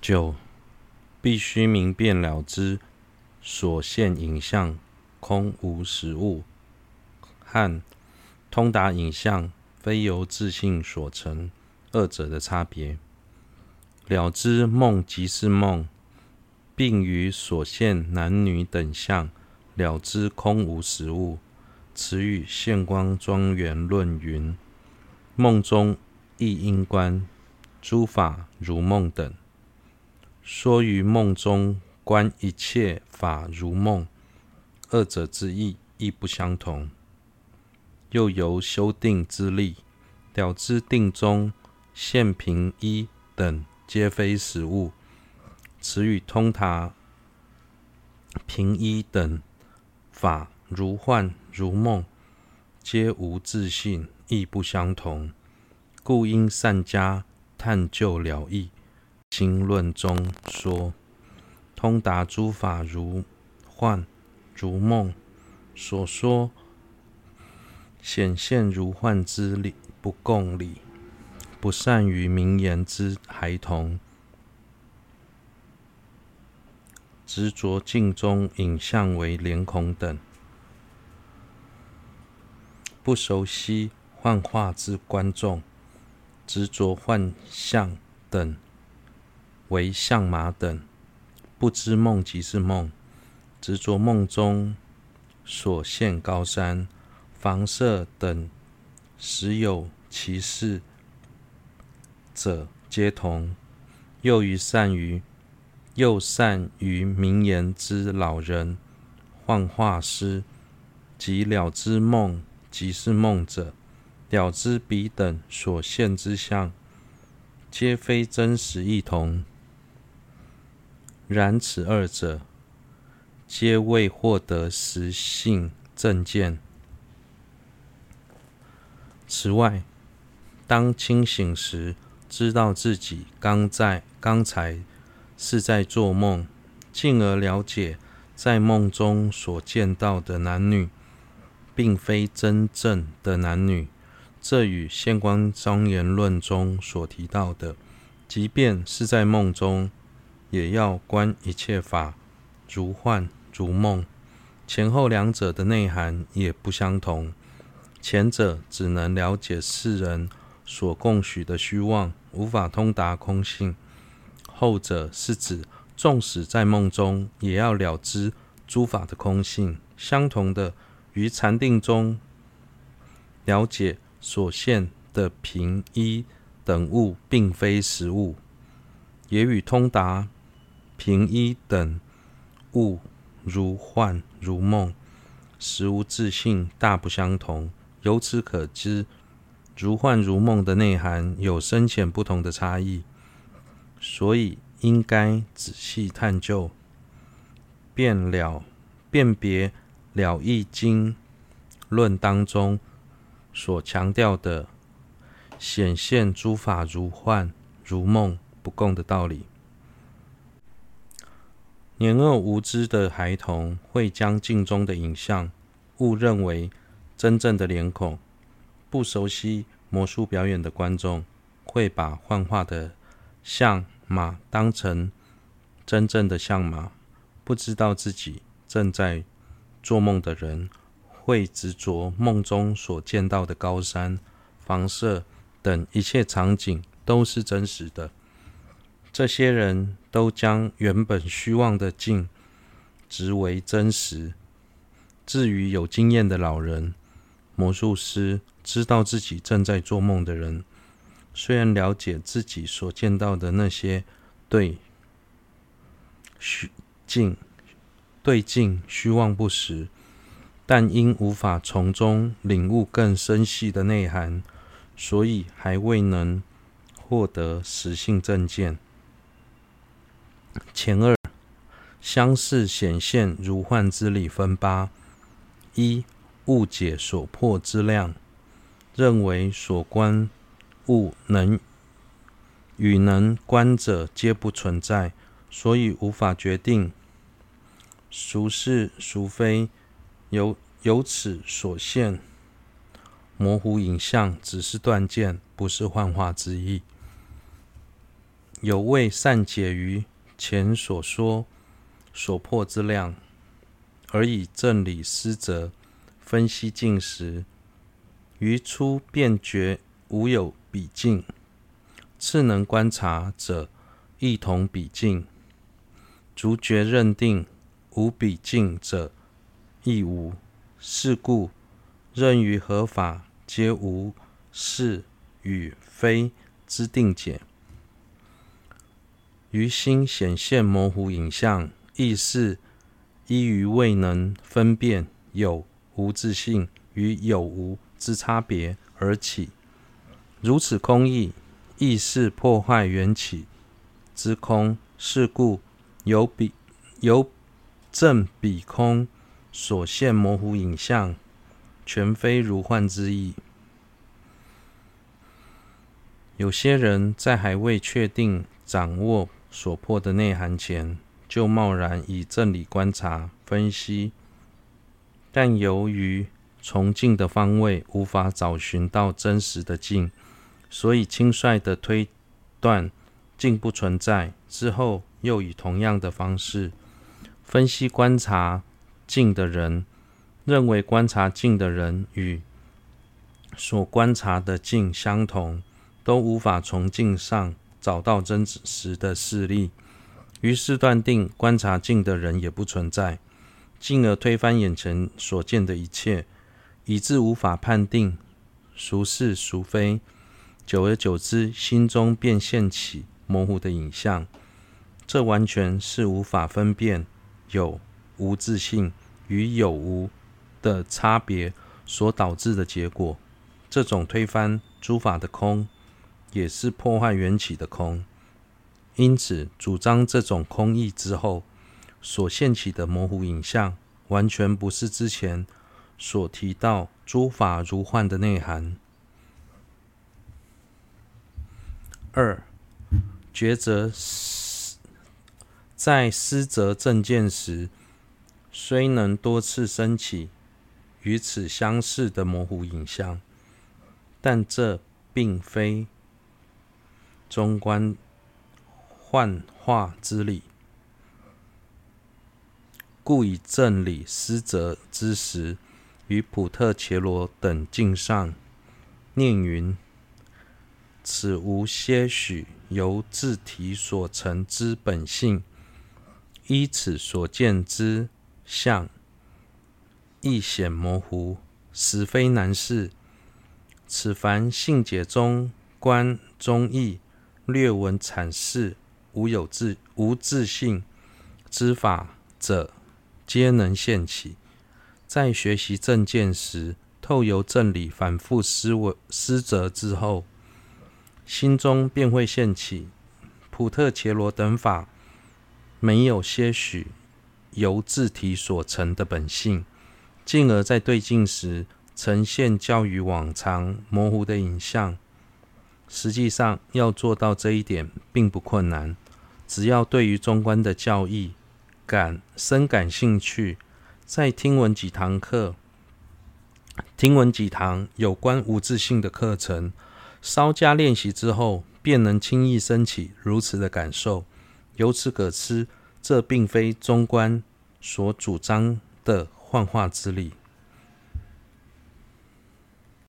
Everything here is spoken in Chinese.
九，必须明辨了知所现影像空无实物，和通达影像非由自性所成二者的差别。了知梦即是梦，并于所现男女等相了知空无实物。此与现光庄严论云：梦中亦应观诸法如梦等，说于梦中观一切法如梦，二者之意亦不相同。又由修定之力了知定中现平一等皆非实物，此与通达平一等法如幻如梦，皆无自性，亦不相同。故应善加探究了义。经论中说，通达诸法如幻如梦，所说显现如幻之理不共理。不善于名言之孩童，执着镜中影像为脸孔等；不熟悉幻化之观众，执着幻象等为相马等；不知梦即是梦，执着梦中所现高山、房舍等，实有其事。者皆同，又于善于又善于明言之老人、幻化师，即了知梦即是梦者，了知彼等所现之相，皆非真实一同。然此二者，皆未获得实性证见。此外，当清醒时，知道自己刚在刚才是在做梦，进而了解在梦中所见到的男女，并非真正的男女。这与《现光庄严论》中所提到的，即便是在梦中，也要观一切法如幻如梦。前后两者的内涵也不相同。前者只能了解世人所共许的虚妄。无法通达空性，后者是指，纵使在梦中，也要了知诸法的空性。相同的，于禅定中了解所现的平一等物，并非实物，也与通达平一等物如幻如梦，实无自性，大不相同。由此可知。如幻如梦的内涵有深浅不同的差异，所以应该仔细探究，辨了辨别了义经论当中所强调的显现诸法如幻如梦不共的道理。年幼无知的孩童会将镜中的影像误认为真正的脸孔。不熟悉魔术表演的观众，会把幻化的象马当成真正的象马；不知道自己正在做梦的人，会执着梦中所见到的高山、房舍等一切场景都是真实的。这些人都将原本虚妄的镜执为真实。至于有经验的老人、魔术师，知道自己正在做梦的人，虽然了解自己所见到的那些对虚镜对镜虚妄不实，但因无法从中领悟更深细的内涵，所以还未能获得实性正见。前二相似显现如幻之理分八：一、误解所破之量。认为所观物能与能观者皆不存在，所以无法决定孰是孰非。由由此所现模糊影像，只是断见，不是幻化之意。有未善解于前所说所破之量，而以正理思则分析进时，于初便觉无有比境；次能观察者，亦同比境；逐觉认定无比境者，亦无。是故任于何法，皆无是与非之定解。于心显现模糊影像，亦是依于未能分辨有无自性与有无之差别而起。如此空义，亦是破坏缘起之空。是故有比有正比空所现模糊影像，全非如幻之意。有些人在还未确定掌握所破的内涵前，就贸然以正理观察分析，但由于从境的方位无法找寻到真实的境，所以轻率的推断境不存在。之后又以同样的方式分析观察境的人，认为观察境的人与所观察的境相同，都无法从境上找到真实的事例，于是断定观察镜的人也不存在，进而推翻眼前所见的一切，以致无法判定孰是孰非。久而久之，心中便现起模糊的影像，这完全是无法分辨有无自性与有无的差别所导致的结果。这种推翻诸法的空，也是破坏缘起的空，因此主张这种空义之后，所现起的模糊影像，完全不是之前所提到诸法如幻的内涵。二、抉择在思择正见时，虽能多次升起与此相似的模糊影像，但这并非。中观幻化之理，故以正理思则之时，与普特伽罗等经上念云：“此无些许由自体所成之本性，依此所见之相，亦显模糊，实非难事。此凡性解中观中义。”略闻阐释无有自无自性之法者，皆能现起。在学习正见时，透由正理反复思维思择之后，心中便会现起普特伽罗等法没有些许由自体所成的本性，进而在对境时呈现较于往常模糊的影像。实际上要做到这一点并不困难，只要对于中观的教义感深感兴趣，再听闻几堂课，听闻几堂有关无自性的课程，稍加练习之后，便能轻易升起如此的感受。由此可知，这并非中观所主张的幻化之理。